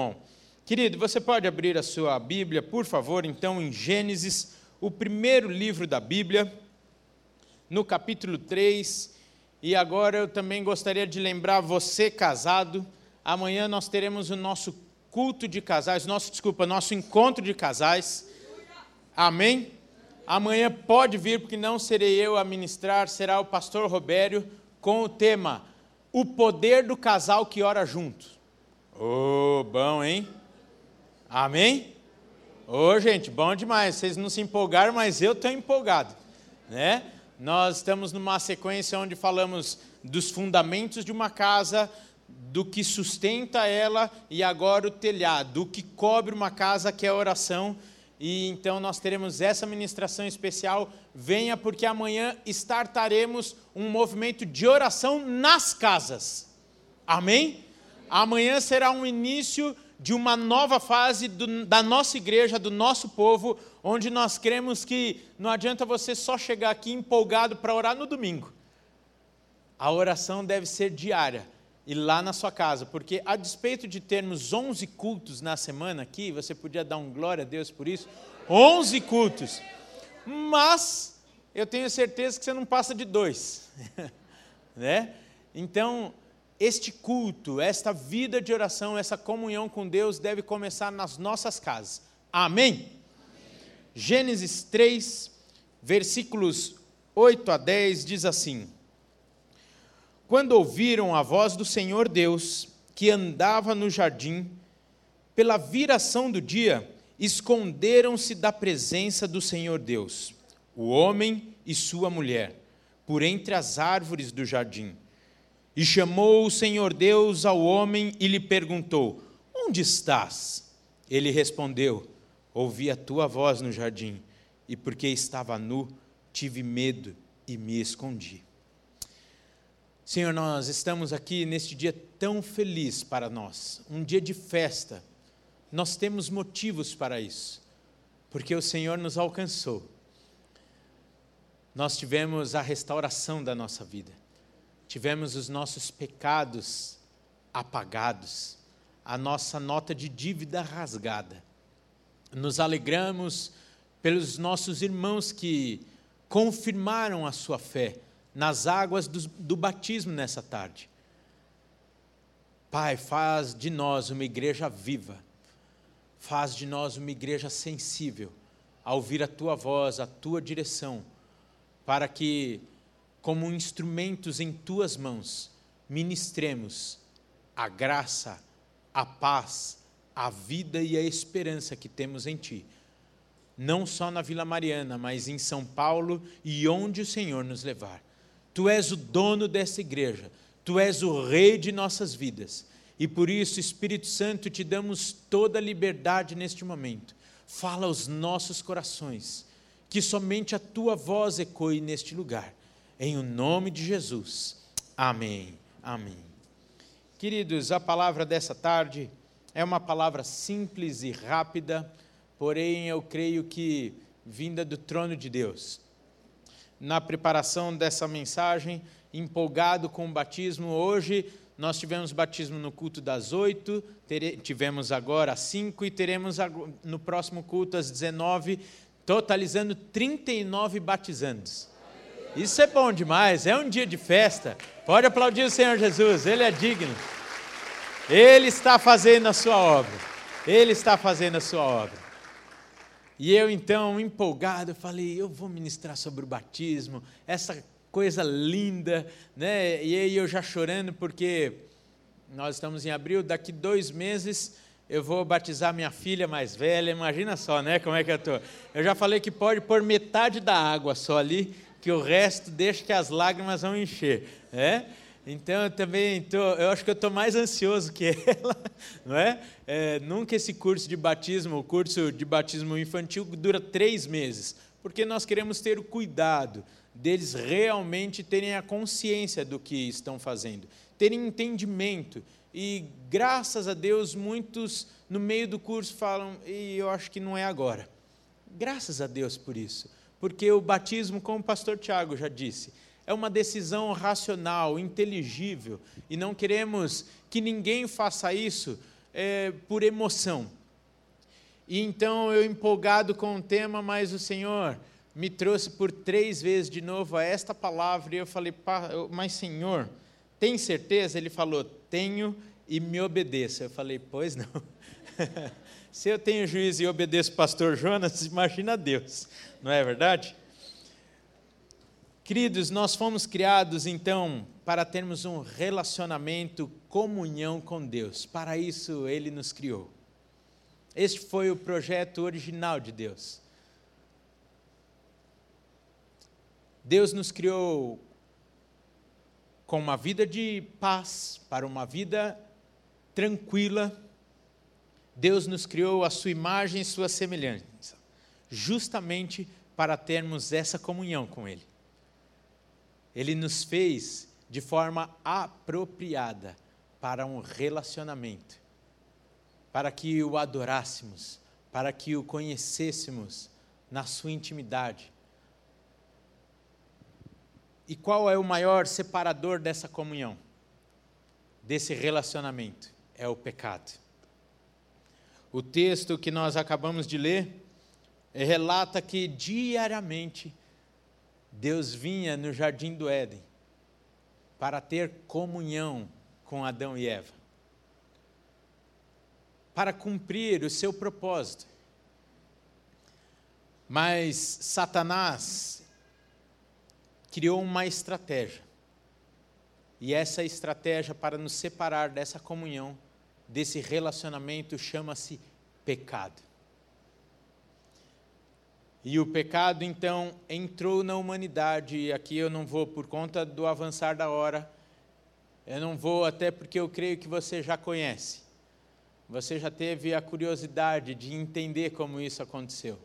Bom, querido, você pode abrir a sua Bíblia, por favor, então, em Gênesis, o primeiro livro da Bíblia, no capítulo 3. E agora eu também gostaria de lembrar você casado, amanhã nós teremos o nosso culto de casais, nosso, desculpa, nosso encontro de casais. Amém? Amanhã pode vir, porque não serei eu a ministrar, será o pastor Robério com o tema O poder do casal que ora junto. Ô, oh, bom, hein? Amém? Ô, oh, gente, bom demais. Vocês não se empolgaram, mas eu estou empolgado, né? Nós estamos numa sequência onde falamos dos fundamentos de uma casa, do que sustenta ela e agora o telhado, do que cobre uma casa, que é a oração. E então nós teremos essa ministração especial. Venha, porque amanhã startaremos um movimento de oração nas casas. Amém? Amanhã será um início de uma nova fase do, da nossa igreja, do nosso povo, onde nós cremos que não adianta você só chegar aqui empolgado para orar no domingo. A oração deve ser diária e lá na sua casa, porque a despeito de termos 11 cultos na semana aqui, você podia dar um glória a Deus por isso, 11 cultos, mas eu tenho certeza que você não passa de dois, né? Então, este culto, esta vida de oração, essa comunhão com Deus deve começar nas nossas casas. Amém? Amém? Gênesis 3, versículos 8 a 10 diz assim: Quando ouviram a voz do Senhor Deus, que andava no jardim, pela viração do dia, esconderam-se da presença do Senhor Deus, o homem e sua mulher, por entre as árvores do jardim. E chamou o Senhor Deus ao homem e lhe perguntou: Onde estás? Ele respondeu: Ouvi a tua voz no jardim, e porque estava nu, tive medo e me escondi. Senhor, nós estamos aqui neste dia tão feliz para nós, um dia de festa. Nós temos motivos para isso, porque o Senhor nos alcançou. Nós tivemos a restauração da nossa vida tivemos os nossos pecados apagados, a nossa nota de dívida rasgada. Nos alegramos pelos nossos irmãos que confirmaram a sua fé nas águas do, do batismo nessa tarde. Pai, faz de nós uma igreja viva, faz de nós uma igreja sensível a ouvir a tua voz, a tua direção, para que como instrumentos em tuas mãos, ministremos a graça, a paz, a vida e a esperança que temos em Ti. Não só na Vila Mariana, mas em São Paulo e onde o Senhor nos levar. Tu és o dono dessa igreja, Tu és o Rei de nossas vidas. E por isso, Espírito Santo, te damos toda a liberdade neste momento. Fala aos nossos corações, que somente a Tua voz ecoe neste lugar em o nome de Jesus. Amém. Amém. Queridos, a palavra dessa tarde é uma palavra simples e rápida, porém eu creio que vinda do trono de Deus. Na preparação dessa mensagem, empolgado com o batismo, hoje nós tivemos batismo no culto das oito, tivemos agora às cinco e teremos no próximo culto às dezenove, totalizando 39 batizandos. Isso é bom demais, é um dia de festa. Pode aplaudir o Senhor Jesus, Ele é digno. Ele está fazendo a sua obra. Ele está fazendo a sua obra. E eu então, empolgado, falei: eu vou ministrar sobre o batismo, essa coisa linda, né? E aí eu já chorando, porque nós estamos em abril, daqui dois meses eu vou batizar minha filha mais velha. Imagina só, né? Como é que eu estou. Eu já falei que pode pôr metade da água só ali, que o resto deixa que as lágrimas vão encher. Né? Então eu também tô, eu acho que eu estou mais ansioso que ela, não é? é? Nunca esse curso de batismo, o curso de batismo infantil dura três meses, porque nós queremos ter o cuidado deles realmente terem a consciência do que estão fazendo, terem entendimento. E graças a Deus muitos no meio do curso falam e eu acho que não é agora. Graças a Deus por isso porque o batismo, como o pastor Tiago já disse, é uma decisão racional, inteligível, e não queremos que ninguém faça isso é, por emoção. E então eu empolgado com o tema, mas o Senhor me trouxe por três vezes de novo a esta palavra e eu falei, mas Senhor, tem certeza? Ele falou, tenho e me obedeça. Eu falei, pois não. Se eu tenho juízo e obedeço o pastor Jonas, imagina Deus, não é verdade? Queridos, nós fomos criados então para termos um relacionamento, comunhão com Deus. Para isso ele nos criou. Este foi o projeto original de Deus. Deus nos criou com uma vida de paz, para uma vida tranquila. Deus nos criou a sua imagem e sua semelhança, justamente para termos essa comunhão com Ele. Ele nos fez de forma apropriada para um relacionamento, para que o adorássemos, para que o conhecêssemos na sua intimidade. E qual é o maior separador dessa comunhão, desse relacionamento? É o pecado. O texto que nós acabamos de ler relata que diariamente Deus vinha no jardim do Éden para ter comunhão com Adão e Eva, para cumprir o seu propósito. Mas Satanás criou uma estratégia. E essa estratégia para nos separar dessa comunhão, desse relacionamento, chama-se pecado. E o pecado, então, entrou na humanidade, e aqui eu não vou, por conta do avançar da hora, eu não vou, até porque eu creio que você já conhece. Você já teve a curiosidade de entender como isso aconteceu.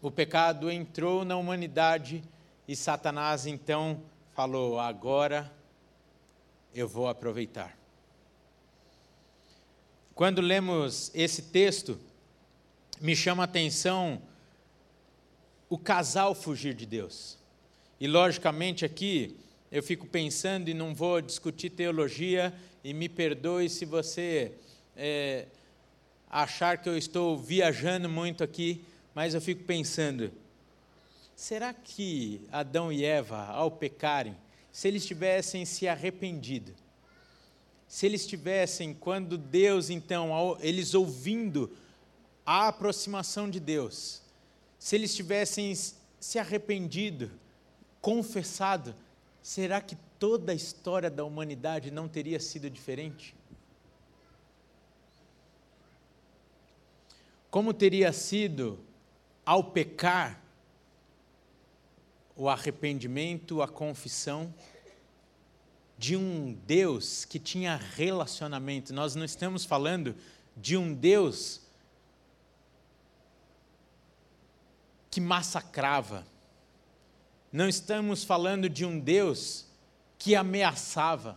O pecado entrou na humanidade e Satanás, então, falou: agora eu vou aproveitar. Quando lemos esse texto, me chama a atenção o casal fugir de Deus. E logicamente aqui eu fico pensando e não vou discutir teologia e me perdoe se você é, achar que eu estou viajando muito aqui, mas eu fico pensando, será que Adão e Eva, ao pecarem, se eles tivessem se arrependido, se eles tivessem, quando Deus então, eles ouvindo a aproximação de Deus, se eles tivessem se arrependido, confessado, será que toda a história da humanidade não teria sido diferente? Como teria sido ao pecar o arrependimento, a confissão de um Deus que tinha relacionamento? Nós não estamos falando de um Deus que massacrava. Não estamos falando de um Deus que ameaçava.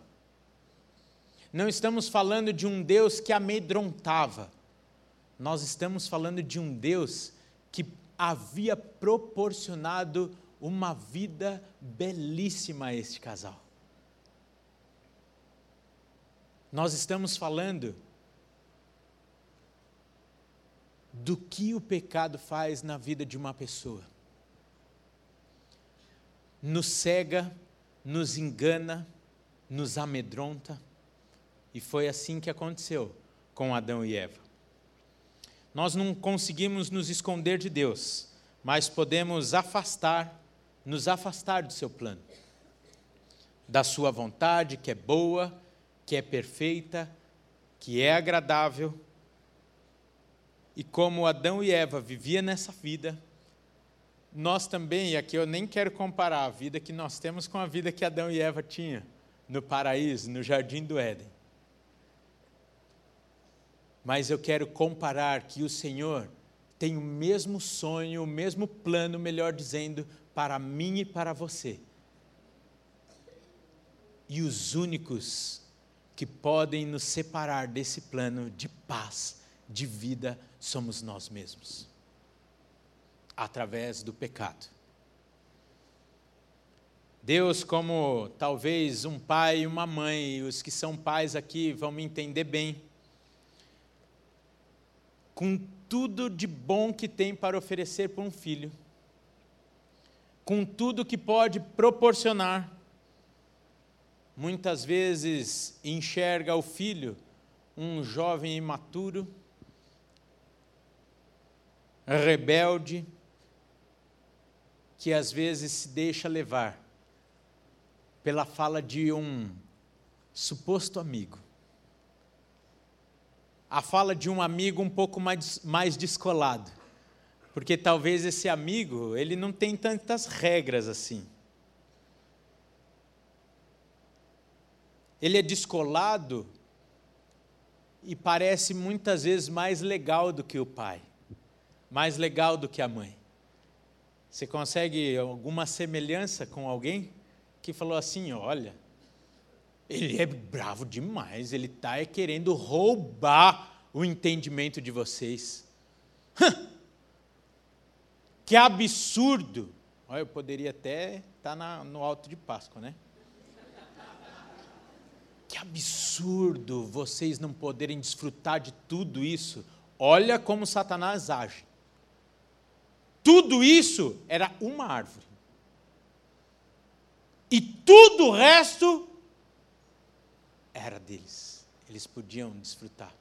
Não estamos falando de um Deus que amedrontava. Nós estamos falando de um Deus que havia proporcionado uma vida belíssima a este casal. Nós estamos falando do que o pecado faz na vida de uma pessoa. Nos cega, nos engana, nos amedronta, e foi assim que aconteceu com Adão e Eva. Nós não conseguimos nos esconder de Deus, mas podemos afastar, nos afastar do seu plano, da sua vontade, que é boa, que é perfeita, que é agradável e como Adão e Eva viviam nessa vida, nós também, e aqui eu nem quero comparar a vida que nós temos com a vida que Adão e Eva tinham no paraíso, no jardim do Éden. Mas eu quero comparar que o Senhor tem o mesmo sonho, o mesmo plano, melhor dizendo, para mim e para você. E os únicos que podem nos separar desse plano de paz, de vida, somos nós mesmos, através do pecado. Deus, como talvez um pai e uma mãe, os que são pais aqui vão me entender bem, com tudo de bom que tem para oferecer para um filho, com tudo que pode proporcionar, muitas vezes enxerga o filho, um jovem imaturo, rebelde, que às vezes se deixa levar pela fala de um suposto amigo. A fala de um amigo um pouco mais, mais descolado. Porque talvez esse amigo, ele não tem tantas regras assim. Ele é descolado e parece muitas vezes mais legal do que o pai, mais legal do que a mãe. Você consegue alguma semelhança com alguém que falou assim: olha, ele é bravo demais, ele está é querendo roubar o entendimento de vocês. que absurdo! Olha, eu poderia até estar tá no alto de Páscoa, né? Que absurdo vocês não poderem desfrutar de tudo isso. Olha como Satanás age. Tudo isso era uma árvore. E tudo o resto era deles. Eles podiam desfrutar.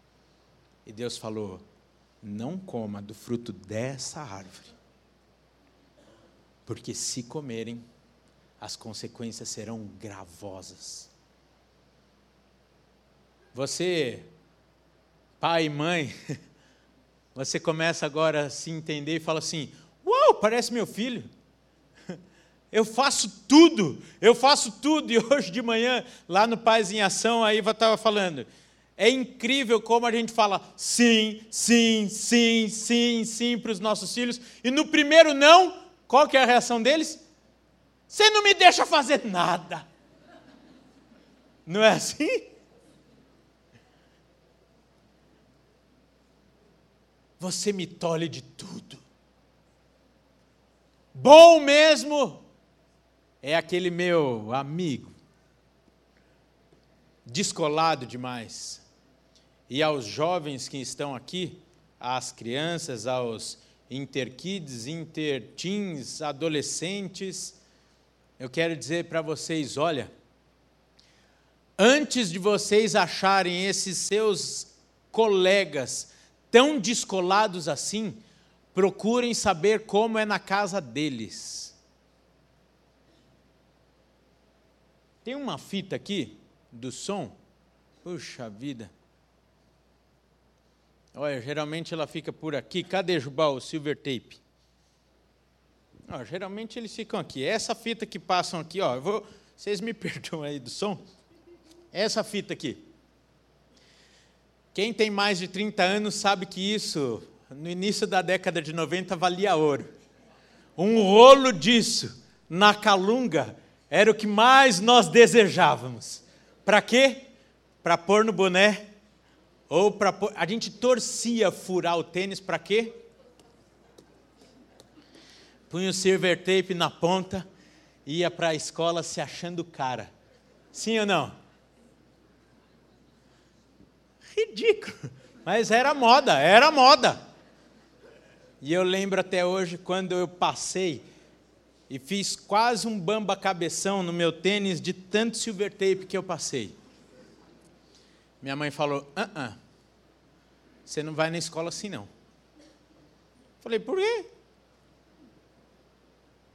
E Deus falou: não coma do fruto dessa árvore, porque se comerem, as consequências serão gravosas. Você, pai e mãe, você começa agora a se entender e fala assim: Parece meu filho. Eu faço tudo, eu faço tudo. E hoje de manhã, lá no Paz em Ação, a Iva estava falando. É incrível como a gente fala sim, sim, sim, sim, sim para os nossos filhos. E no primeiro não, qual que é a reação deles? Você não me deixa fazer nada. Não é assim? Você me tolhe de tudo. Bom mesmo é aquele meu amigo, descolado demais. E aos jovens que estão aqui, às crianças, aos interkids, interteens, adolescentes, eu quero dizer para vocês: olha, antes de vocês acharem esses seus colegas tão descolados assim, procurem saber como é na casa deles. Tem uma fita aqui do som. Puxa vida. Olha, geralmente ela fica por aqui. Cadê Jubal, o silver tape? Ó, geralmente eles ficam aqui. Essa fita que passam aqui, ó, vou, vocês me perdoam aí do som. Essa fita aqui. Quem tem mais de 30 anos sabe que isso, no início da década de 90, valia ouro. Um rolo disso na calunga era o que mais nós desejávamos. Para quê? Para pôr no boné ou para pôr... a gente torcia furar o tênis para quê? Punha o silver tape na ponta, ia para a escola se achando cara. Sim ou não? Ridículo. Mas era moda, era moda. E eu lembro até hoje quando eu passei e fiz quase um bamba cabeção no meu tênis de tanto silver tape que eu passei. Minha mãe falou: ah, ah você não vai na escola assim não. Falei, por quê?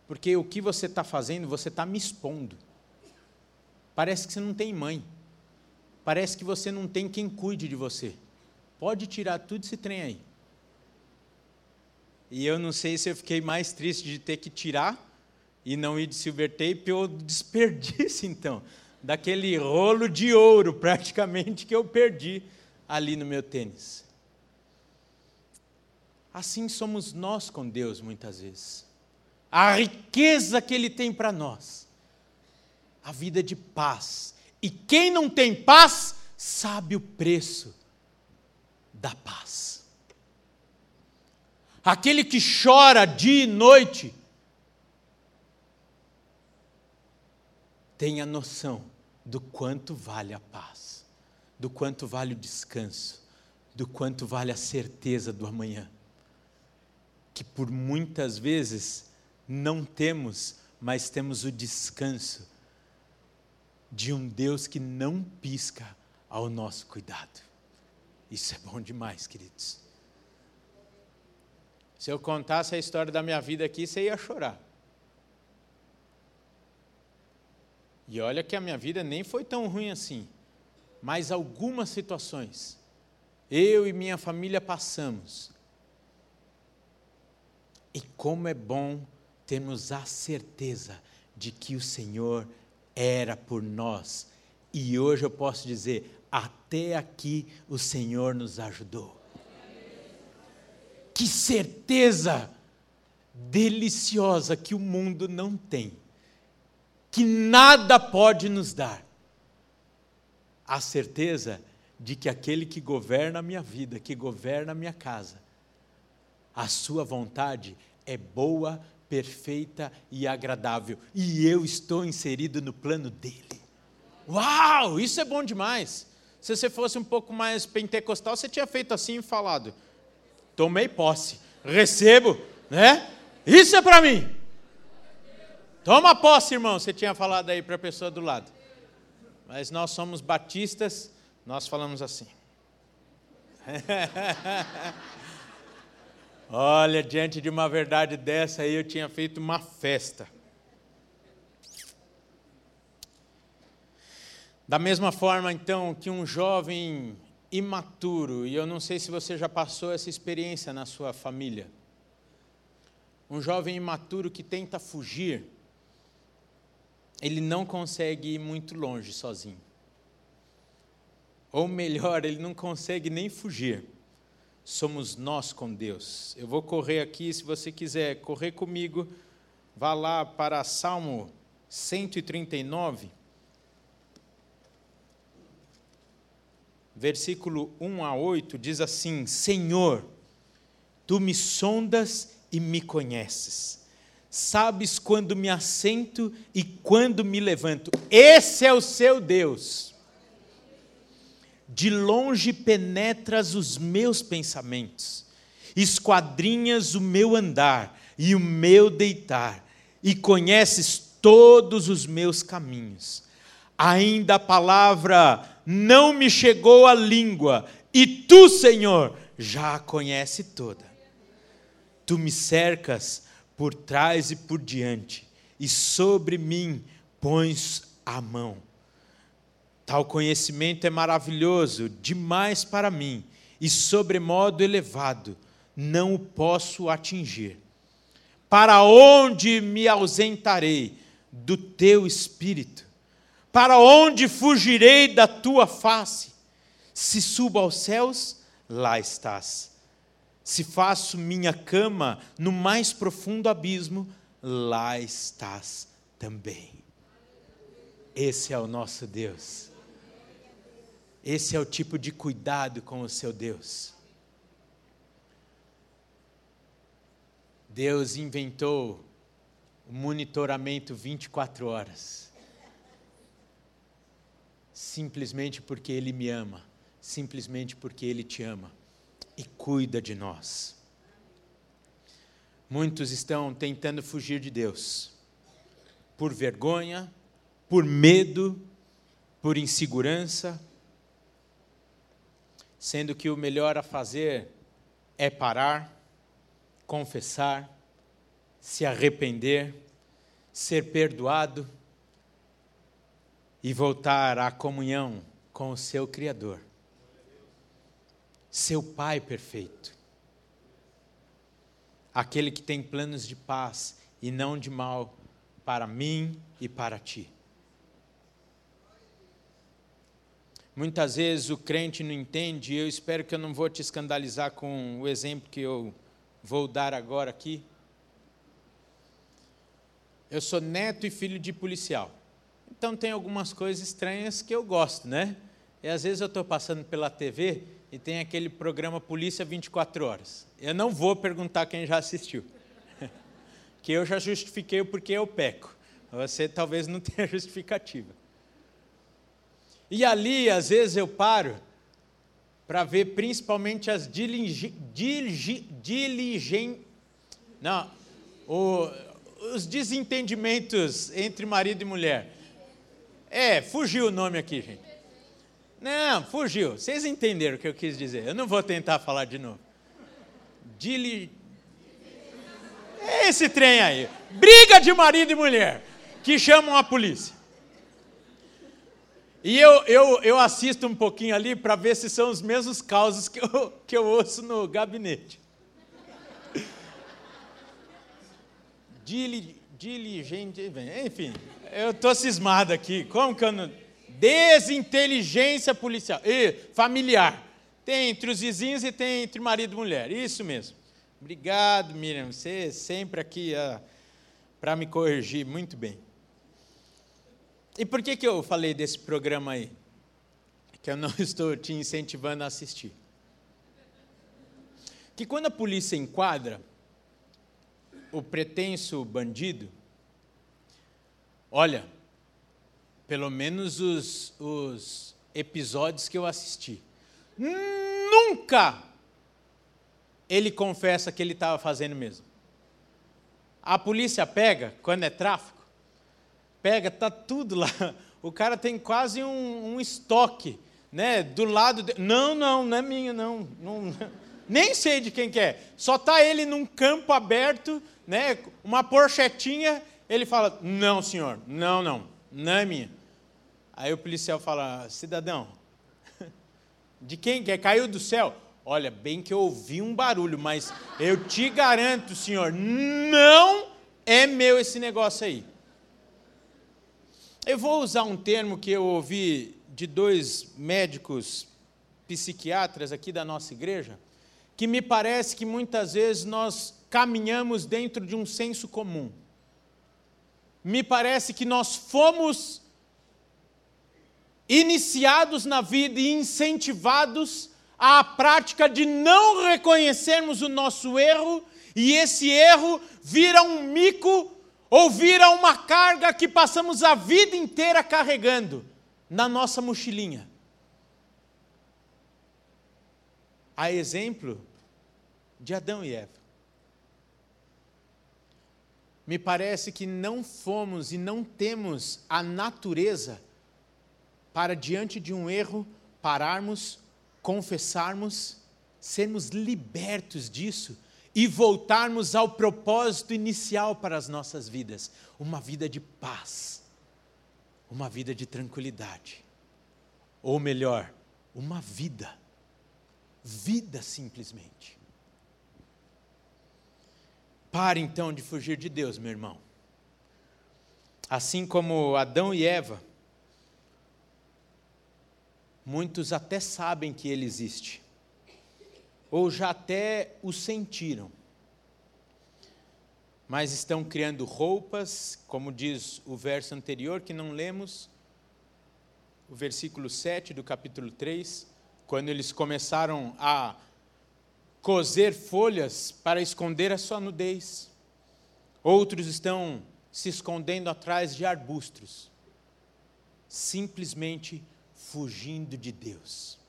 Porque o que você está fazendo, você está me expondo. Parece que você não tem mãe. Parece que você não tem quem cuide de você. Pode tirar tudo esse trem aí. E eu não sei se eu fiquei mais triste de ter que tirar e não ir de silver tape ou desperdício, então, daquele rolo de ouro praticamente que eu perdi ali no meu tênis. Assim somos nós com Deus muitas vezes. A riqueza que Ele tem para nós, a vida de paz, e quem não tem paz, sabe o preço da paz. Aquele que chora dia e noite, tenha noção do quanto vale a paz, do quanto vale o descanso, do quanto vale a certeza do amanhã. Que por muitas vezes não temos, mas temos o descanso de um Deus que não pisca ao nosso cuidado. Isso é bom demais, queridos. Se eu contasse a história da minha vida aqui, você ia chorar. E olha que a minha vida nem foi tão ruim assim, mas algumas situações eu e minha família passamos. E como é bom termos a certeza de que o Senhor era por nós. E hoje eu posso dizer: até aqui o Senhor nos ajudou. Que certeza deliciosa que o mundo não tem, que nada pode nos dar. A certeza de que aquele que governa a minha vida, que governa a minha casa, a sua vontade é boa, perfeita e agradável, e eu estou inserido no plano dele. Uau, isso é bom demais. Se você fosse um pouco mais pentecostal, você tinha feito assim e falado: tomei posse, recebo, né? Isso é para mim. Toma posse, irmão, você tinha falado aí para a pessoa do lado. Mas nós somos batistas, nós falamos assim. Olha, diante de uma verdade dessa aí, eu tinha feito uma festa. Da mesma forma, então, que um jovem imaturo, e eu não sei se você já passou essa experiência na sua família, um jovem imaturo que tenta fugir, ele não consegue ir muito longe sozinho. Ou melhor, ele não consegue nem fugir. Somos nós com Deus. Eu vou correr aqui, se você quiser correr comigo, vá lá para Salmo 139. Versículo 1 a 8, diz assim: Senhor, tu me sondas e me conheces. Sabes quando me assento e quando me levanto. Esse é o seu Deus. De longe penetras os meus pensamentos, esquadrinhas o meu andar e o meu deitar, e conheces todos os meus caminhos. Ainda a palavra não me chegou a língua, e tu, Senhor, já a conhece toda. Tu me cercas por trás e por diante, e sobre mim pões a mão. Tal conhecimento é maravilhoso, demais para mim, e sobremodo elevado, não o posso atingir. Para onde me ausentarei do teu espírito? Para onde fugirei da tua face? Se subo aos céus, lá estás. Se faço minha cama no mais profundo abismo, lá estás também. Esse é o nosso Deus. Esse é o tipo de cuidado com o seu Deus. Deus inventou o monitoramento 24 horas simplesmente porque Ele me ama, simplesmente porque Ele te ama e cuida de nós. Muitos estão tentando fugir de Deus, por vergonha, por medo, por insegurança, sendo que o melhor a fazer é parar, confessar, se arrepender, ser perdoado e voltar à comunhão com o seu Criador, seu Pai perfeito, aquele que tem planos de paz e não de mal para mim e para ti. Muitas vezes o crente não entende, e eu espero que eu não vou te escandalizar com o exemplo que eu vou dar agora aqui. Eu sou neto e filho de policial. Então tem algumas coisas estranhas que eu gosto, né? E às vezes eu estou passando pela TV e tem aquele programa Polícia 24 Horas. Eu não vou perguntar quem já assistiu, que eu já justifiquei o porquê eu peco. Você talvez não tenha justificativa. E ali, às vezes, eu paro para ver principalmente as. Diligen, não, o, os desentendimentos entre marido e mulher. É, fugiu o nome aqui, gente. Não, fugiu. Vocês entenderam o que eu quis dizer. Eu não vou tentar falar de novo. Dili... É esse trem aí. Briga de marido e mulher que chamam a polícia. E eu, eu, eu assisto um pouquinho ali para ver se são os mesmos causos que eu, que eu ouço no gabinete. Diligente, enfim, eu estou cismado aqui. Como que eu não. Desinteligência policial. E familiar. Tem entre os vizinhos e tem entre marido e mulher. Isso mesmo. Obrigado, Miriam. Você sempre aqui ah, para me corrigir muito bem. E por que, que eu falei desse programa aí? Que eu não estou te incentivando a assistir. Que quando a polícia enquadra o pretenso bandido, olha, pelo menos os, os episódios que eu assisti, nunca ele confessa que ele estava fazendo mesmo. A polícia pega, quando é tráfico, pega, tá tudo lá. O cara tem quase um, um estoque, né? Do lado. De... Não, não, não é minha, não. não. Nem sei de quem que é. Só tá ele num campo aberto, né? Uma porchetinha. Ele fala: Não, senhor, não, não, não é minha. Aí o policial fala: Cidadão, de quem que é? Caiu do céu? Olha, bem que eu ouvi um barulho, mas eu te garanto, senhor, não é meu esse negócio aí. Eu vou usar um termo que eu ouvi de dois médicos psiquiatras aqui da nossa igreja, que me parece que muitas vezes nós caminhamos dentro de um senso comum. Me parece que nós fomos iniciados na vida e incentivados à prática de não reconhecermos o nosso erro, e esse erro vira um mico ou vira uma carga que passamos a vida inteira carregando na nossa mochilinha. A exemplo de Adão e Eva. Me parece que não fomos e não temos a natureza para, diante de um erro, pararmos, confessarmos, sermos libertos disso e voltarmos ao propósito inicial para as nossas vidas: uma vida de paz, uma vida de tranquilidade. Ou melhor, uma vida. Vida simplesmente. Pare então de fugir de Deus, meu irmão. Assim como Adão e Eva, muitos até sabem que ele existe ou já até o sentiram. Mas estão criando roupas, como diz o verso anterior que não lemos, o versículo 7 do capítulo 3, quando eles começaram a coser folhas para esconder a sua nudez. Outros estão se escondendo atrás de arbustos, simplesmente fugindo de Deus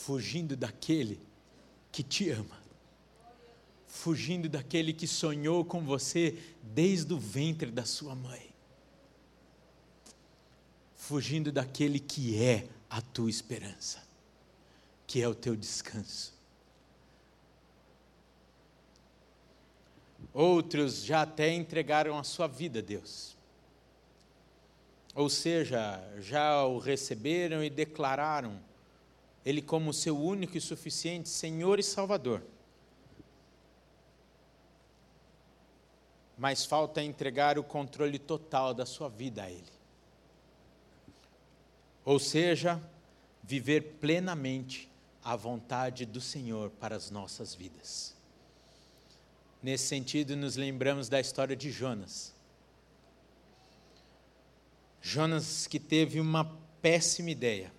fugindo daquele que te ama, fugindo daquele que sonhou com você desde o ventre da sua mãe, fugindo daquele que é a tua esperança, que é o teu descanso. Outros já até entregaram a sua vida a Deus. Ou seja, já o receberam e declararam ele como seu único e suficiente Senhor e Salvador. Mas falta entregar o controle total da sua vida a Ele. Ou seja, viver plenamente a vontade do Senhor para as nossas vidas. Nesse sentido, nos lembramos da história de Jonas. Jonas que teve uma péssima ideia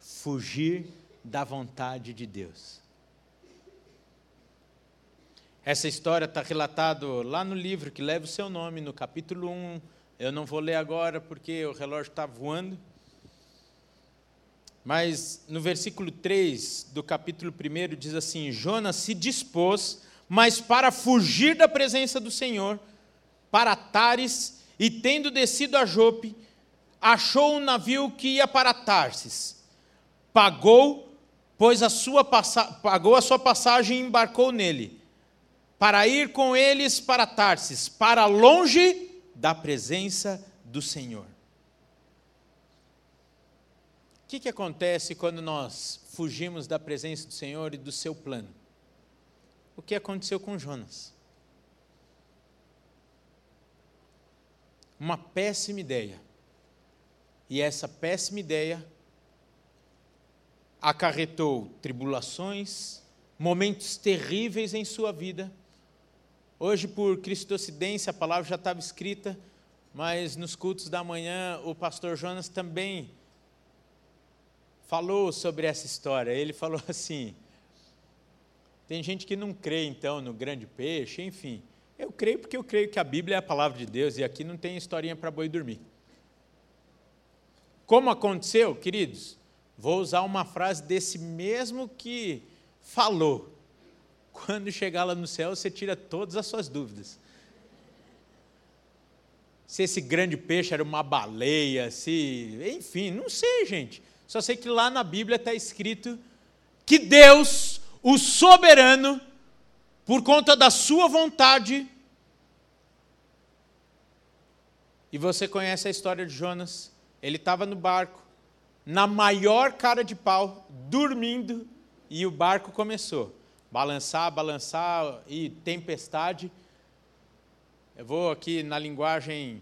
fugir da vontade de Deus. Essa história está relatada lá no livro que leva o seu nome, no capítulo 1. Eu não vou ler agora porque o relógio está voando. Mas no versículo 3 do capítulo 1 diz assim: Jonas se dispôs, mas para fugir da presença do Senhor, para Tares, e tendo descido a Jope, achou um navio que ia para Tarsis. Pagou, pois a sua pagou a sua passagem e embarcou nele para ir com eles para Tarsis, para longe da presença do Senhor. O que, que acontece quando nós fugimos da presença do Senhor e do seu plano? O que aconteceu com Jonas? Uma péssima ideia. E essa péssima ideia acarretou tribulações, momentos terríveis em sua vida Hoje, por cristocidência, a palavra já estava escrita, mas nos cultos da manhã o pastor Jonas também falou sobre essa história. Ele falou assim: tem gente que não crê então no grande peixe, enfim. Eu creio porque eu creio que a Bíblia é a palavra de Deus e aqui não tem historinha para boi dormir. Como aconteceu, queridos? Vou usar uma frase desse mesmo que falou. Quando chegar lá no céu, você tira todas as suas dúvidas. Se esse grande peixe era uma baleia, se. Enfim, não sei, gente. Só sei que lá na Bíblia está escrito que Deus, o soberano, por conta da sua vontade, e você conhece a história de Jonas, ele estava no barco, na maior cara de pau, dormindo, e o barco começou balançar, balançar e tempestade. Eu vou aqui na linguagem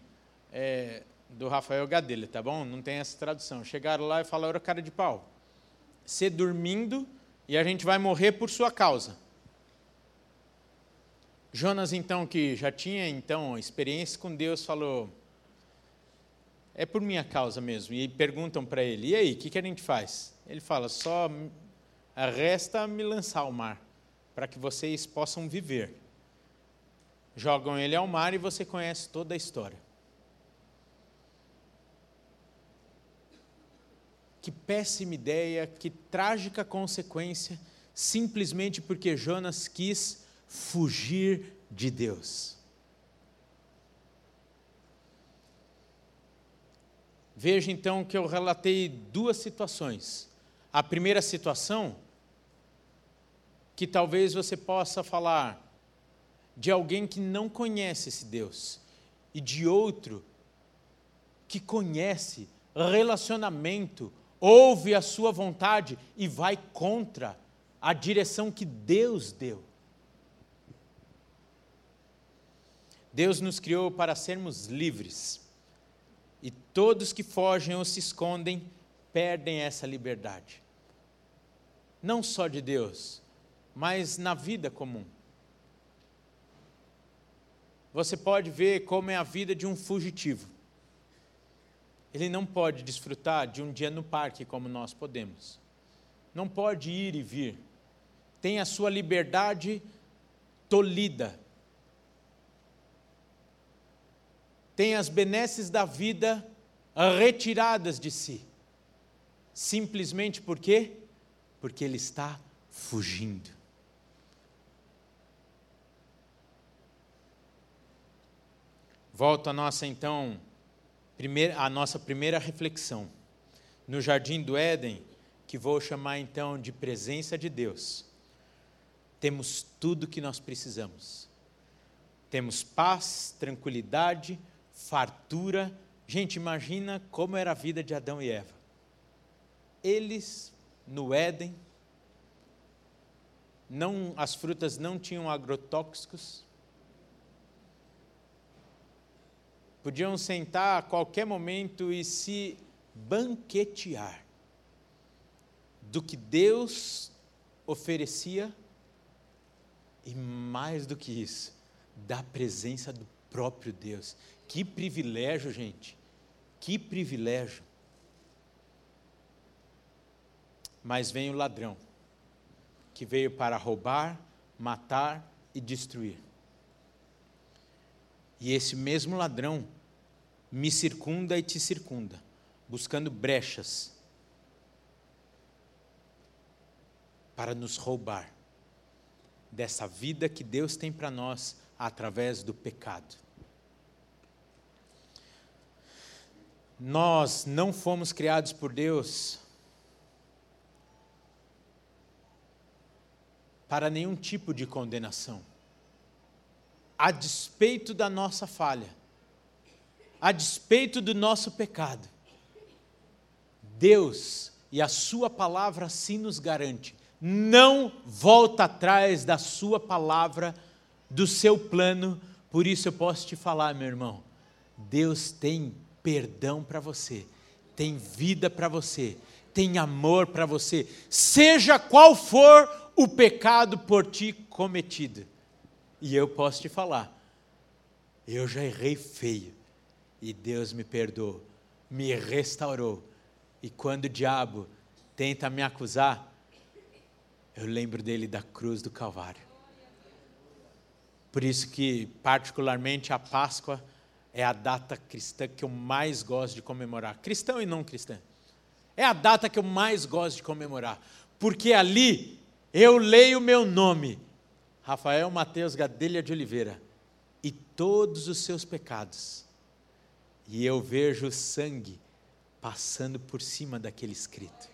é, do Rafael Gadelha, tá bom? Não tem essa tradução. Chegaram lá e falaram, cara de pau, ser dormindo e a gente vai morrer por sua causa. Jonas, então, que já tinha então experiência com Deus, falou: É por minha causa mesmo. E perguntam para ele: E aí, o que, que a gente faz? Ele fala: Só resta me lançar ao mar para que vocês possam viver. Jogam ele ao mar e você conhece toda a história. Que péssima ideia, que trágica consequência, simplesmente porque Jonas quis fugir de Deus. Veja então que eu relatei duas situações. A primeira situação que talvez você possa falar de alguém que não conhece esse Deus e de outro que conhece relacionamento, ouve a sua vontade e vai contra a direção que Deus deu. Deus nos criou para sermos livres. E todos que fogem ou se escondem perdem essa liberdade. Não só de Deus, mas na vida comum. Você pode ver como é a vida de um fugitivo. Ele não pode desfrutar de um dia no parque como nós podemos. Não pode ir e vir. Tem a sua liberdade tolhida. Tem as benesses da vida retiradas de si. Simplesmente por quê? Porque ele está fugindo. Volto à nossa então primeira, a nossa primeira reflexão no jardim do Éden, que vou chamar então de presença de Deus. Temos tudo que nós precisamos. Temos paz, tranquilidade, fartura. Gente, imagina como era a vida de Adão e Eva. Eles no Éden, não, as frutas não tinham agrotóxicos, Podiam sentar a qualquer momento e se banquetear do que Deus oferecia e mais do que isso, da presença do próprio Deus. Que privilégio, gente. Que privilégio. Mas vem o ladrão, que veio para roubar, matar e destruir. E esse mesmo ladrão me circunda e te circunda, buscando brechas para nos roubar dessa vida que Deus tem para nós através do pecado. Nós não fomos criados por Deus para nenhum tipo de condenação. A despeito da nossa falha, a despeito do nosso pecado, Deus e a Sua palavra assim nos garante: não volta atrás da Sua palavra, do seu plano. Por isso eu posso te falar, meu irmão, Deus tem perdão para você, tem vida para você, tem amor para você, seja qual for o pecado por ti cometido. E eu posso te falar, eu já errei feio, e Deus me perdoou, me restaurou. E quando o diabo tenta me acusar, eu lembro dele da cruz do Calvário. Por isso que, particularmente, a Páscoa é a data cristã que eu mais gosto de comemorar. Cristão e não cristã. É a data que eu mais gosto de comemorar. Porque ali eu leio meu nome, Rafael Mateus Gadelha de Oliveira, e todos os seus pecados. E eu vejo o sangue passando por cima daquele escrito.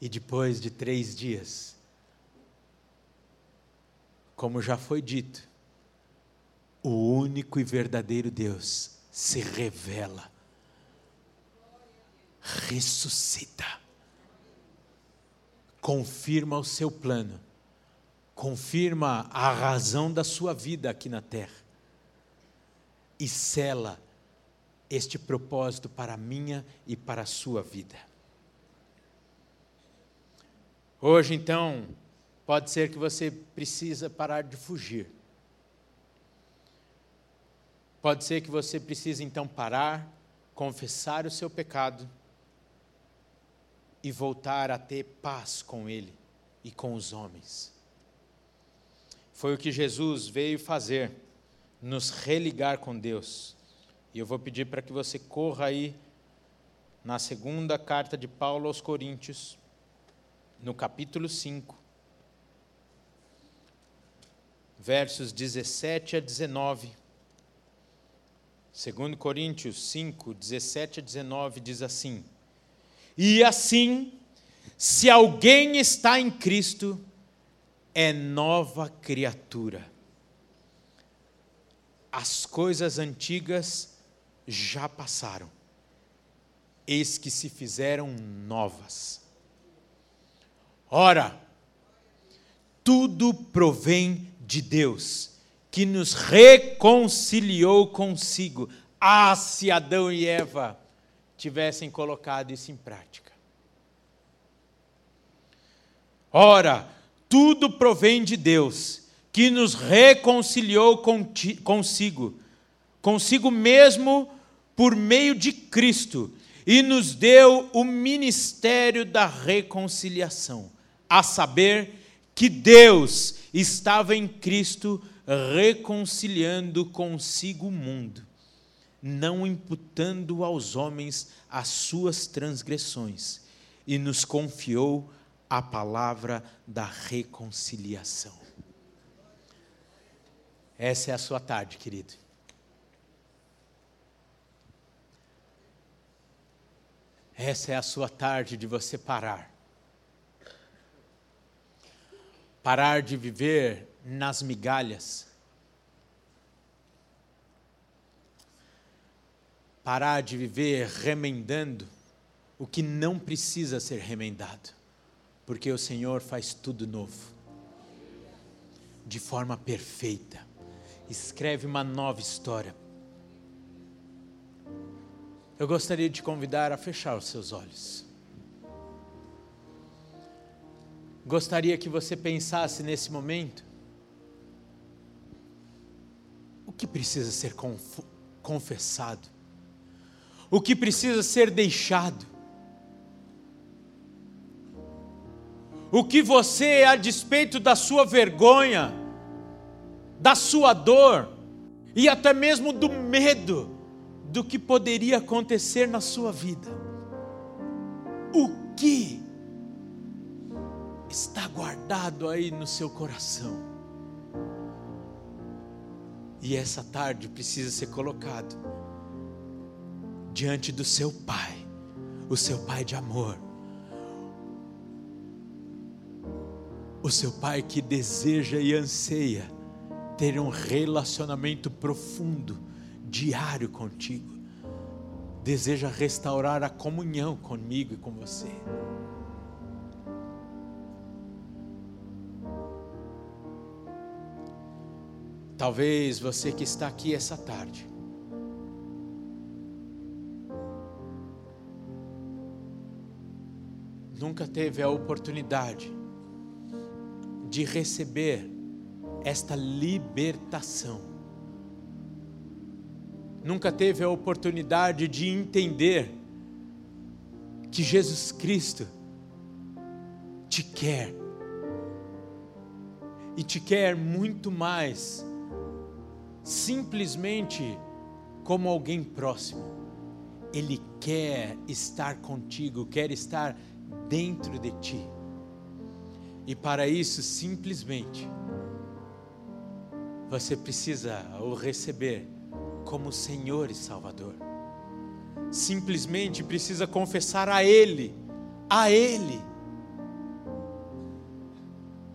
E depois de três dias, como já foi dito, o único e verdadeiro Deus se revela, ressuscita confirma o seu plano, confirma a razão da sua vida aqui na terra e cela este propósito para a minha e para a sua vida. Hoje, então, pode ser que você precisa parar de fugir. Pode ser que você precise então parar, confessar o seu pecado e voltar a ter paz com Ele e com os homens. Foi o que Jesus veio fazer, nos religar com Deus. E eu vou pedir para que você corra aí na segunda carta de Paulo aos Coríntios, no capítulo 5, versos 17 a 19. 2 Coríntios 5, 17 a 19 diz assim: e assim, se alguém está em Cristo, é nova criatura. As coisas antigas já passaram, eis que se fizeram novas. Ora, tudo provém de Deus, que nos reconciliou consigo. Ah, se Adão e Eva tivessem colocado isso em prática. Ora, tudo provém de Deus, que nos reconciliou consigo, consigo mesmo por meio de Cristo, e nos deu o ministério da reconciliação, a saber que Deus estava em Cristo reconciliando consigo o mundo não imputando aos homens as suas transgressões, e nos confiou a palavra da reconciliação. Essa é a sua tarde, querido. Essa é a sua tarde de você parar. Parar de viver nas migalhas parar de viver remendando o que não precisa ser remendado, porque o Senhor faz tudo novo, de forma perfeita, escreve uma nova história. Eu gostaria de convidar a fechar os seus olhos. Gostaria que você pensasse nesse momento o que precisa ser confessado o que precisa ser deixado, o que você, a despeito da sua vergonha, da sua dor e até mesmo do medo do que poderia acontecer na sua vida, o que está guardado aí no seu coração? E essa tarde precisa ser colocado diante do seu Pai, o seu Pai de amor, o seu Pai que deseja e anseia ter um relacionamento profundo, diário contigo, deseja restaurar a comunhão comigo e com você. Talvez você que está aqui essa tarde, nunca teve a oportunidade de receber esta libertação. Nunca teve a oportunidade de entender que Jesus Cristo te quer e te quer muito mais simplesmente como alguém próximo. Ele quer estar contigo, quer estar dentro de ti. E para isso, simplesmente, você precisa o receber como Senhor e Salvador. Simplesmente precisa confessar a Ele, a Ele,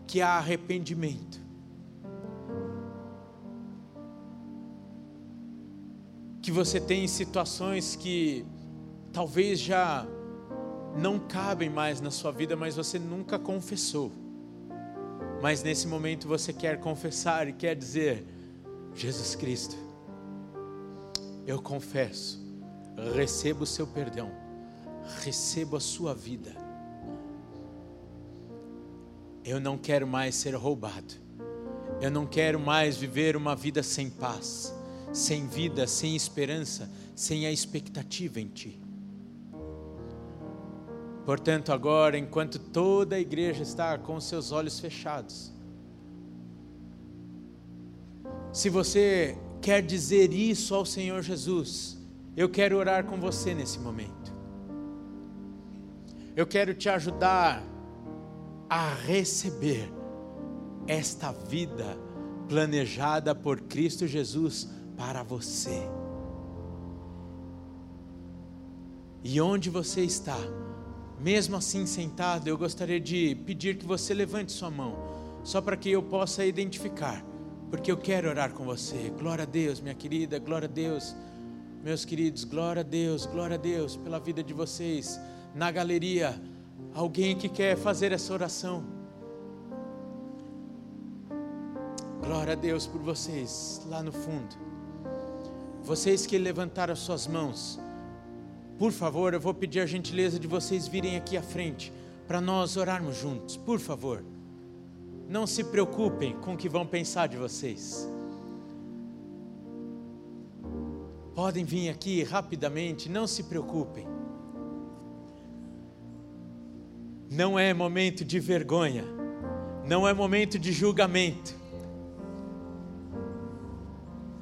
que há arrependimento. Que você tem situações que talvez já não cabem mais na sua vida, mas você nunca confessou. Mas nesse momento você quer confessar e quer dizer: Jesus Cristo, eu confesso, recebo o seu perdão, recebo a sua vida. Eu não quero mais ser roubado, eu não quero mais viver uma vida sem paz, sem vida, sem esperança, sem a expectativa em Ti. Portanto, agora, enquanto toda a igreja está com seus olhos fechados, se você quer dizer isso ao Senhor Jesus, eu quero orar com você nesse momento. Eu quero te ajudar a receber esta vida planejada por Cristo Jesus para você. E onde você está? Mesmo assim sentado, eu gostaria de pedir que você levante sua mão, só para que eu possa identificar, porque eu quero orar com você. Glória a Deus, minha querida, glória a Deus, meus queridos, glória a Deus, glória a Deus pela vida de vocês. Na galeria, alguém que quer fazer essa oração. Glória a Deus por vocês lá no fundo. Vocês que levantaram suas mãos, por favor, eu vou pedir a gentileza de vocês virem aqui à frente para nós orarmos juntos, por favor. Não se preocupem com o que vão pensar de vocês. Podem vir aqui rapidamente, não se preocupem. Não é momento de vergonha, não é momento de julgamento,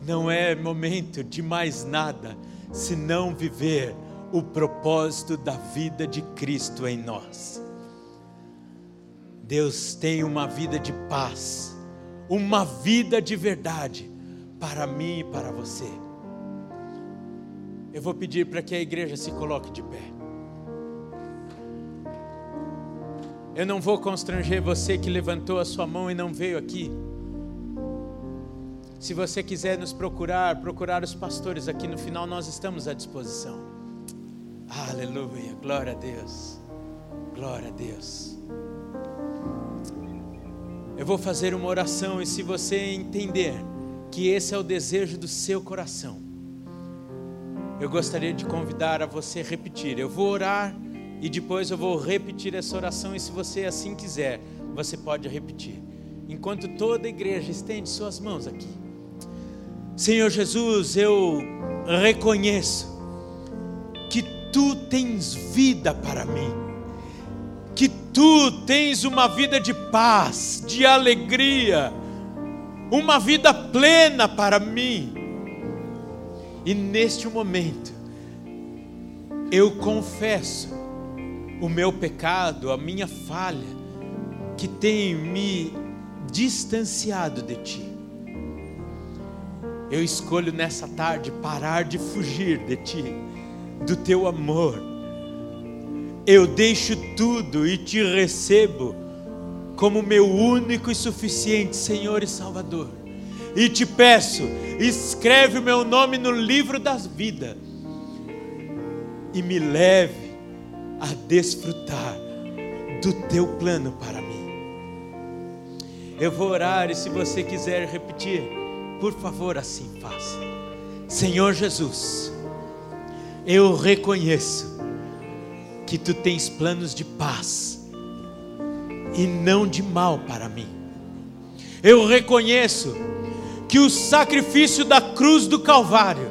não é momento de mais nada senão viver o propósito da vida de Cristo em nós. Deus tem uma vida de paz, uma vida de verdade para mim e para você. Eu vou pedir para que a igreja se coloque de pé. Eu não vou constranger você que levantou a sua mão e não veio aqui. Se você quiser nos procurar, procurar os pastores aqui no final, nós estamos à disposição. Aleluia, glória a Deus, glória a Deus. Eu vou fazer uma oração e se você entender que esse é o desejo do seu coração, eu gostaria de convidar a você repetir. Eu vou orar e depois eu vou repetir essa oração e se você assim quiser, você pode repetir. Enquanto toda a igreja estende suas mãos aqui. Senhor Jesus, eu reconheço tu tens vida para mim. que tu tens uma vida de paz, de alegria, uma vida plena para mim. E neste momento, eu confesso o meu pecado, a minha falha, que tem me distanciado de ti. Eu escolho nessa tarde parar de fugir de ti, do teu amor. Eu deixo tudo e te recebo como meu único e suficiente Senhor e Salvador. E te peço, escreve o meu nome no livro das vidas e me leve a desfrutar do teu plano para mim. Eu vou orar e se você quiser repetir, por favor, assim faça. Senhor Jesus, eu reconheço que tu tens planos de paz e não de mal para mim. Eu reconheço que o sacrifício da cruz do Calvário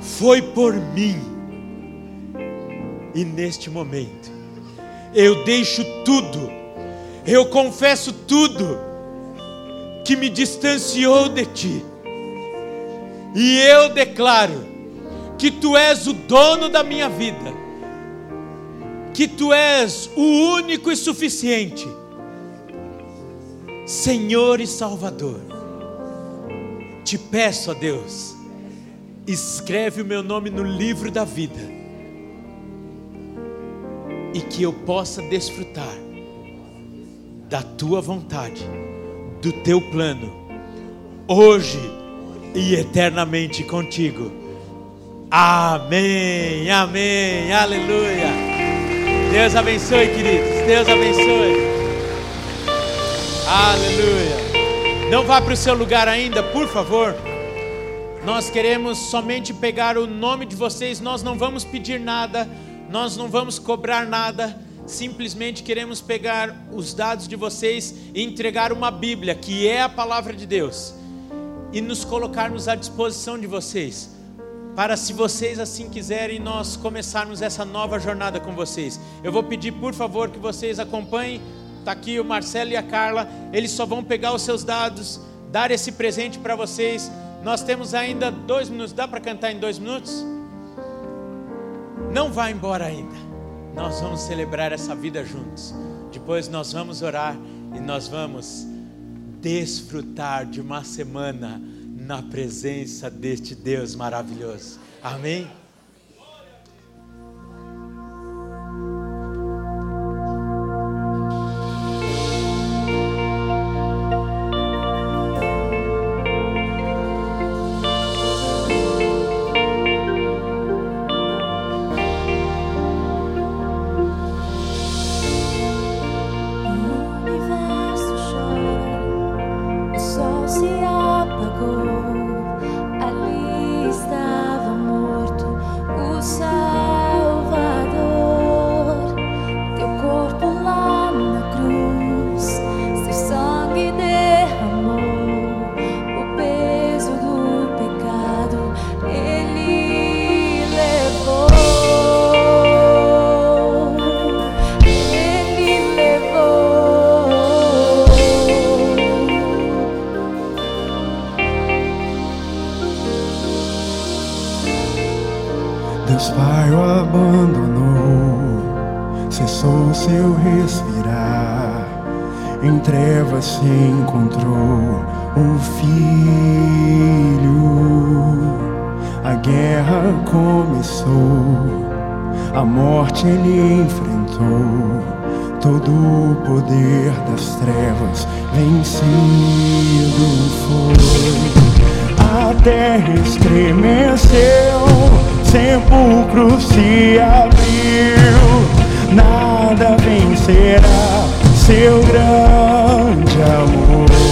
foi por mim. E neste momento, eu deixo tudo, eu confesso tudo que me distanciou de ti. E eu declaro que tu és o dono da minha vida, que tu és o único e suficiente, Senhor e Salvador. Te peço a Deus, escreve o meu nome no livro da vida, e que eu possa desfrutar da tua vontade do teu plano, hoje e eternamente contigo. Amém, amém, aleluia. Deus abençoe, queridos. Deus abençoe. Aleluia. Não vá para o seu lugar ainda, por favor. Nós queremos somente pegar o nome de vocês, nós não vamos pedir nada, nós não vamos cobrar nada simplesmente queremos pegar os dados de vocês e entregar uma Bíblia, que é a palavra de Deus, e nos colocarmos à disposição de vocês, para se vocês assim quiserem, nós começarmos essa nova jornada com vocês. Eu vou pedir, por favor, que vocês acompanhem. Está aqui o Marcelo e a Carla, eles só vão pegar os seus dados, dar esse presente para vocês. Nós temos ainda dois minutos, dá para cantar em dois minutos? Não vá embora ainda nós vamos celebrar essa vida juntos. Depois nós vamos orar e nós vamos desfrutar de uma semana na presença deste Deus maravilhoso. Amém? em trevas se encontrou um filho. A guerra começou, a morte ele enfrentou. Todo o poder das trevas vencido foi. A terra estremeceu, sepulcro se abriu, nada vencerá seu grande amor.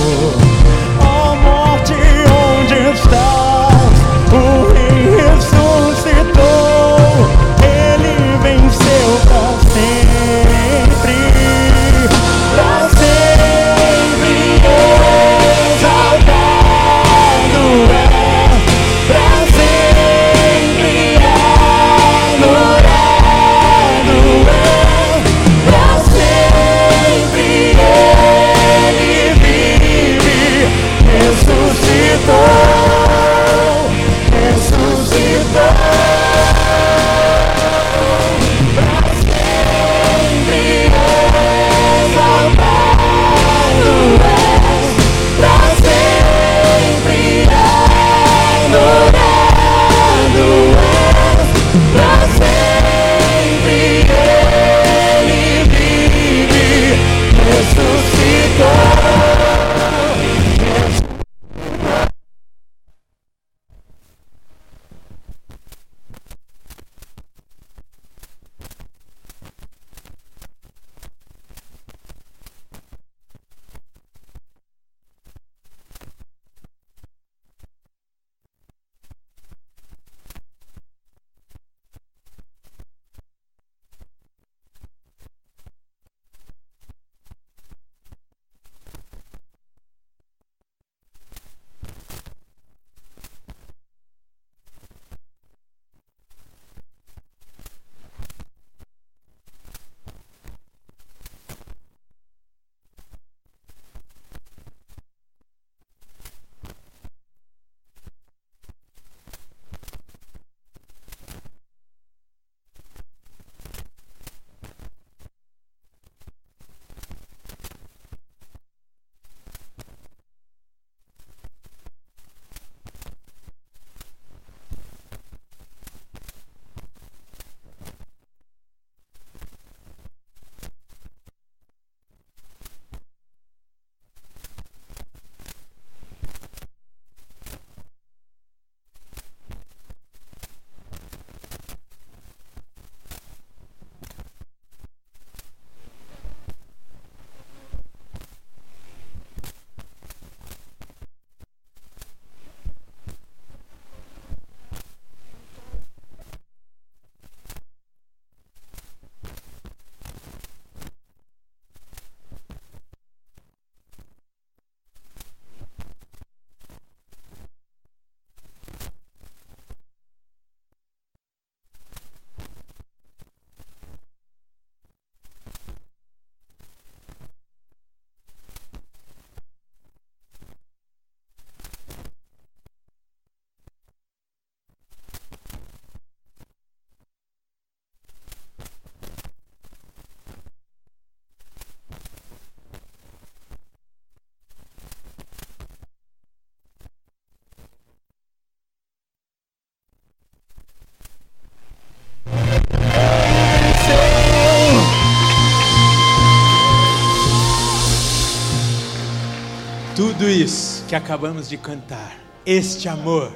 Isso que acabamos de cantar, este amor,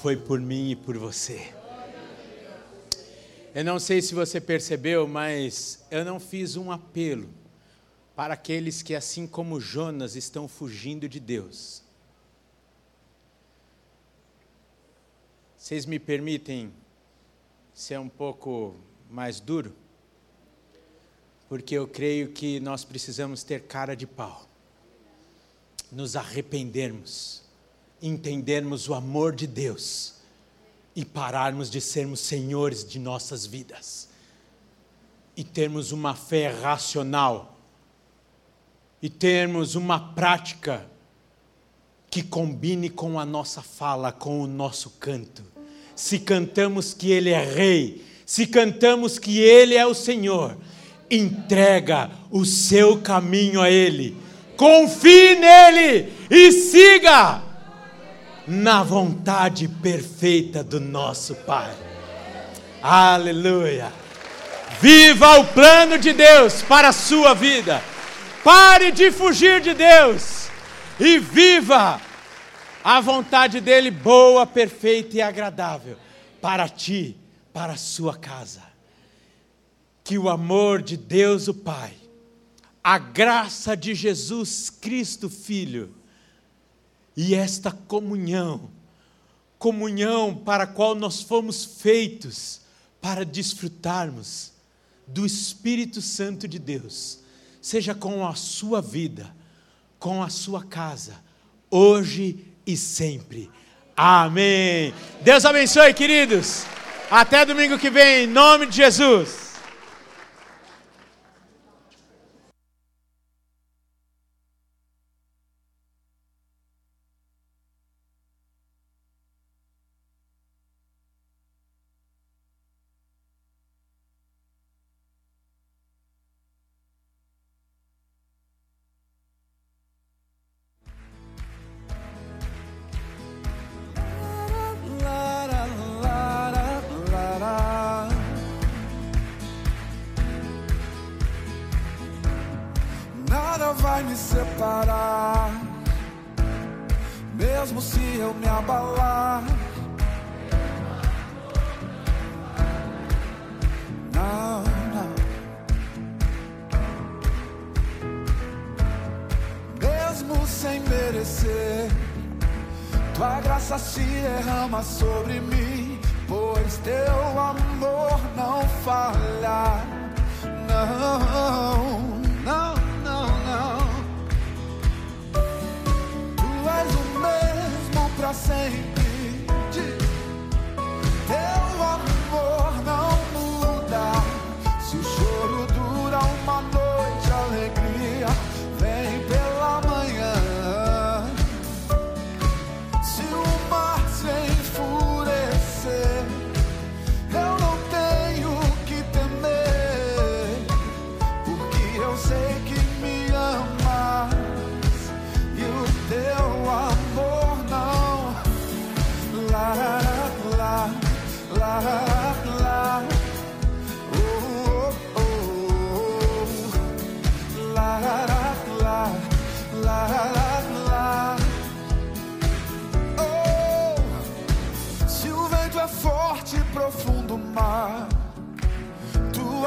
foi por mim e por você. Eu não sei se você percebeu, mas eu não fiz um apelo para aqueles que, assim como Jonas, estão fugindo de Deus. Vocês me permitem ser um pouco mais duro? Porque eu creio que nós precisamos ter cara de pau, nos arrependermos, entendermos o amor de Deus e pararmos de sermos senhores de nossas vidas e termos uma fé racional e termos uma prática que combine com a nossa fala, com o nosso canto. Se cantamos que Ele é Rei, se cantamos que Ele é o Senhor, entrega o seu caminho a Ele, confie nele e siga na vontade perfeita do nosso Pai. Aleluia! Viva o plano de Deus para a sua vida. Pare de fugir de Deus e viva a vontade dele boa, perfeita e agradável para ti, para a sua casa. Que o amor de Deus o Pai, a graça de Jesus Cristo Filho e esta comunhão, comunhão para a qual nós fomos feitos para desfrutarmos do Espírito Santo de Deus, seja com a sua vida, com a sua casa, hoje e sempre. Amém. Deus abençoe, queridos. Até domingo que vem, em nome de Jesus.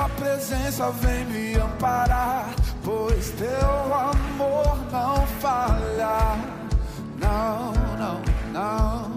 tua presença vem me amparar, pois teu amor não falha. Não, não, não.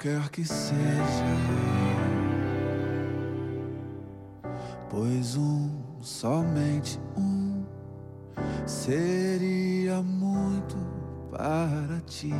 Qualquer que seja. Pois um, somente um, seria muito para ti.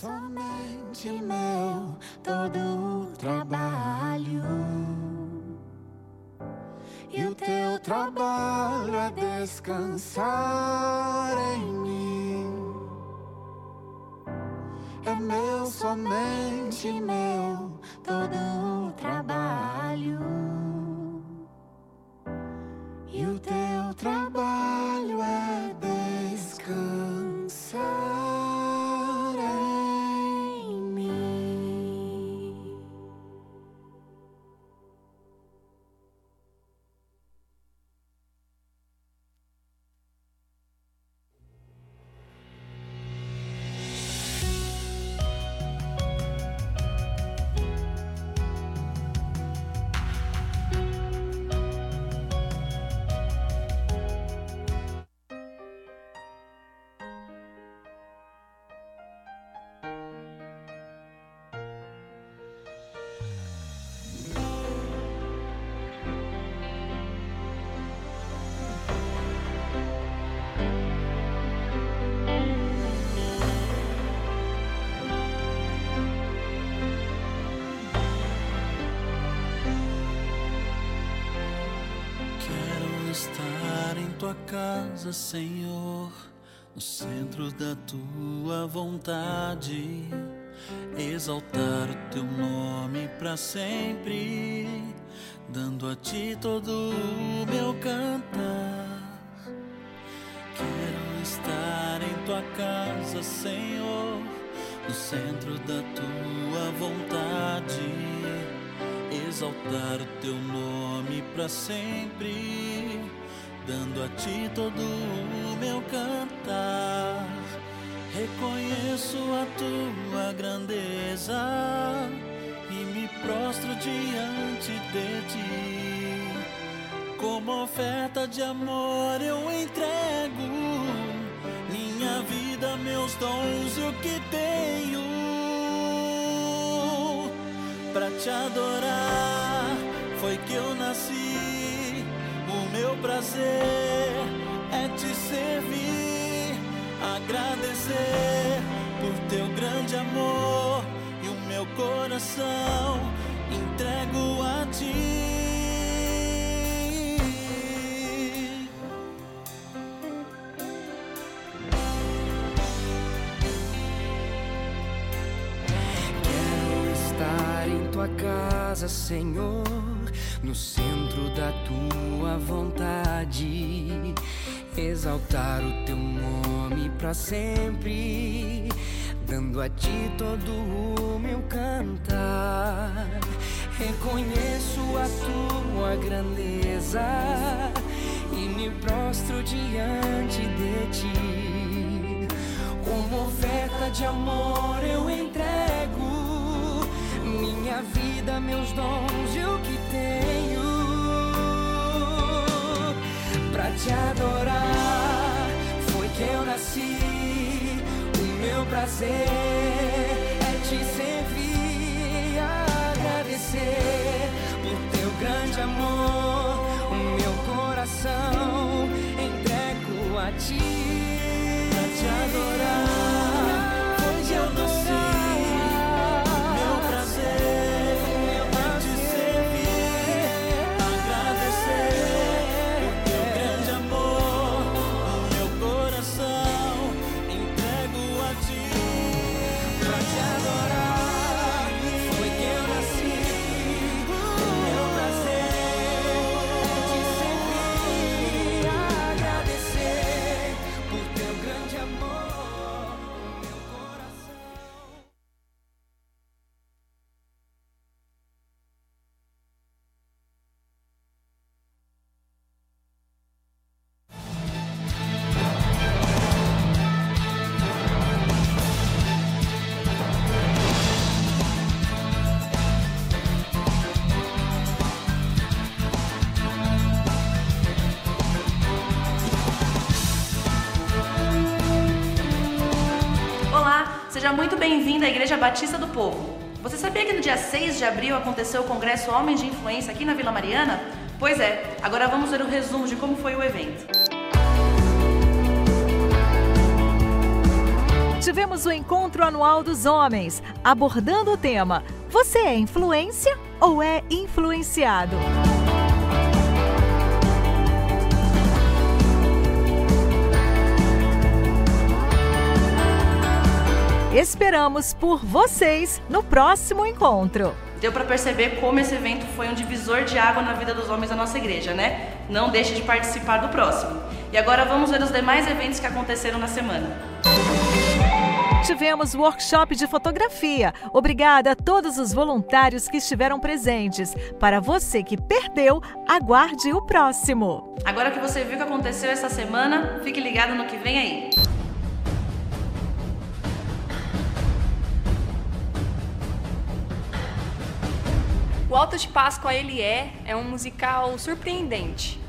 Somente meu, todo o trabalho. E o teu trabalho é descansar em mim. É meu, somente meu, tua casa, Senhor, no centro da tua vontade, exaltar o teu nome para sempre, dando a ti todo o meu cantar. Quero estar em tua casa, Senhor, no centro da tua vontade exaltar o teu nome para sempre, dando a ti todo o meu cantar. Reconheço a tua grandeza e me prostro diante de ti. Como oferta de amor eu entrego minha vida, meus dons e o que tenho pra te adorar. Foi que eu nasci. Meu prazer é te servir, agradecer por teu grande amor e o meu coração entrego a ti. Quero estar em tua casa, Senhor, no centro da tua vontade. Exaltar o teu nome para sempre, dando a ti todo o meu cantar. Reconheço a tua grandeza e me prostro diante de ti. Como oferta de amor eu entrego minha vida, meus dons e o tenho pra te adorar. Foi que eu nasci, o meu prazer Batista do Povo. Você sabia que no dia 6 de abril aconteceu o Congresso Homens de Influência aqui na Vila Mariana? Pois é, agora vamos ver o resumo de como foi o evento. Tivemos o encontro anual dos homens, abordando o tema: Você é influência ou é influenciado? Esperamos por vocês no próximo encontro. Deu para perceber como esse evento foi um divisor de água na vida dos homens da nossa igreja, né? Não deixe de participar do próximo. E agora vamos ver os demais eventos que aconteceram na semana. Tivemos workshop de fotografia. Obrigada a todos os voluntários que estiveram presentes. Para você que perdeu, aguarde o próximo. Agora que você viu o que aconteceu essa semana, fique ligado no que vem aí. O Alto de Páscoa Ele É é um musical surpreendente.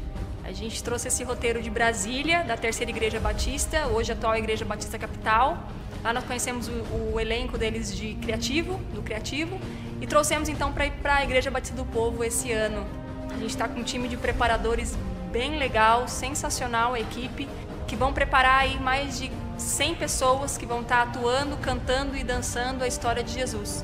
A gente trouxe esse roteiro de Brasília, da Terceira Igreja Batista, hoje atual Igreja Batista Capital. Lá nós conhecemos o, o elenco deles de criativo, do criativo, e trouxemos então para a Igreja Batista do Povo esse ano. A gente está com um time de preparadores bem legal, sensacional a equipe, que vão preparar aí mais de 100 pessoas que vão estar atuando, cantando e dançando a história de Jesus.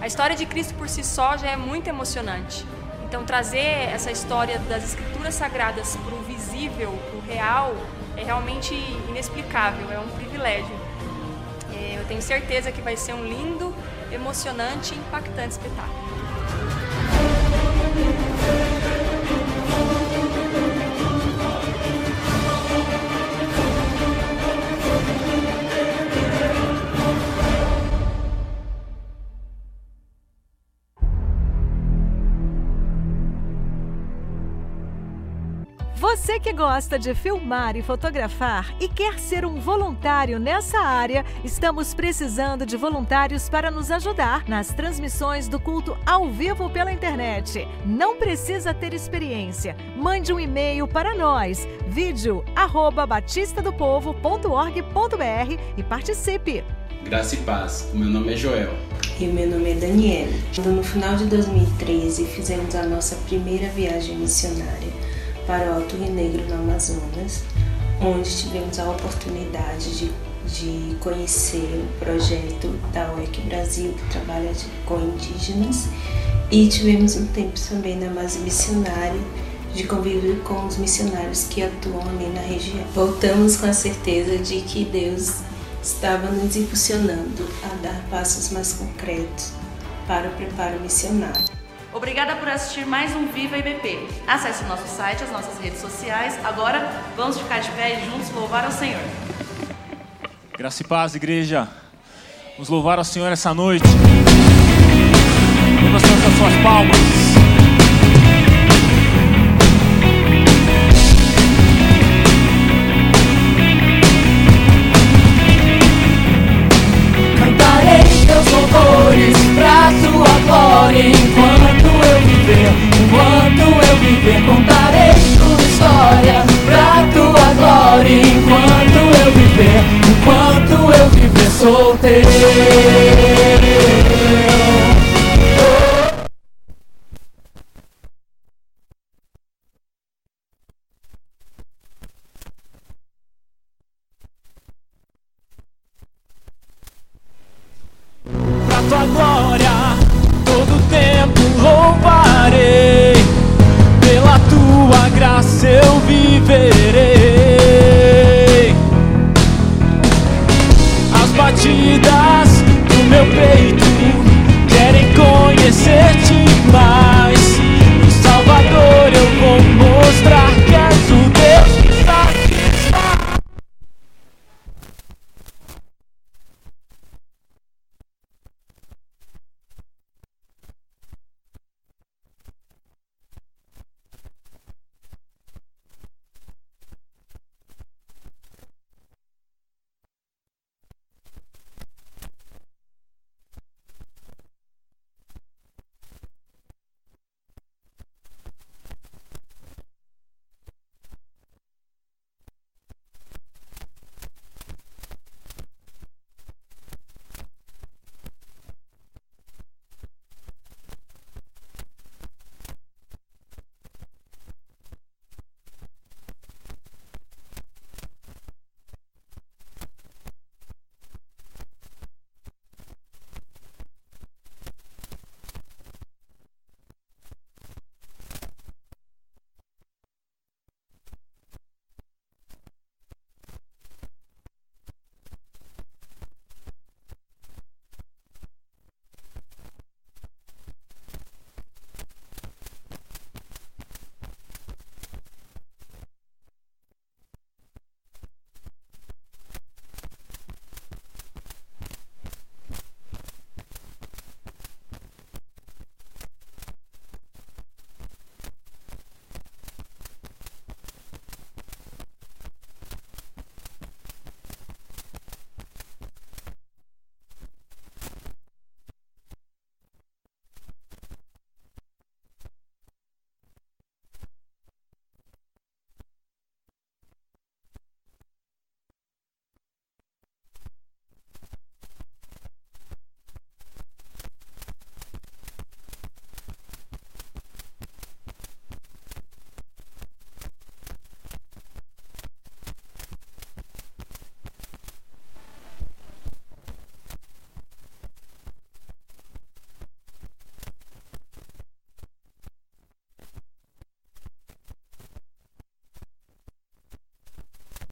A história de Cristo por si só já é muito emocionante. Então, trazer essa história das Escrituras Sagradas para o visível, para o real, é realmente inexplicável, é um privilégio. É, Eu tenho certeza que vai ser um lindo, emocionante e impactante espetáculo. Você que gosta de filmar e fotografar e quer ser um voluntário nessa área, estamos precisando de voluntários para nos ajudar nas transmissões do culto ao vivo pela internet. Não precisa ter experiência. Mande um e-mail para nós, vídeo@batistadopovo.org.br e participe. Graça e paz. O meu nome é Joel. E o meu nome é Daniela. No final de 2013, fizemos a nossa primeira viagem missionária para o Alto Rio Negro, no Amazonas, onde tivemos a oportunidade de, de conhecer o projeto da OEC Brasil, que trabalha com indígenas, e tivemos um tempo também na base missionária de convívio com os missionários que atuam ali na região. Voltamos com a certeza de que Deus estava nos impulsionando a dar passos mais concretos para o preparo missionário. Obrigada por assistir mais um Viva IBP. Acesse o nosso site, as nossas redes sociais. Agora, vamos ficar de pé e juntos louvar ao Senhor. Graça e paz, igreja. Vamos louvar ao Senhor essa noite. Levantando as suas palmas. Hey.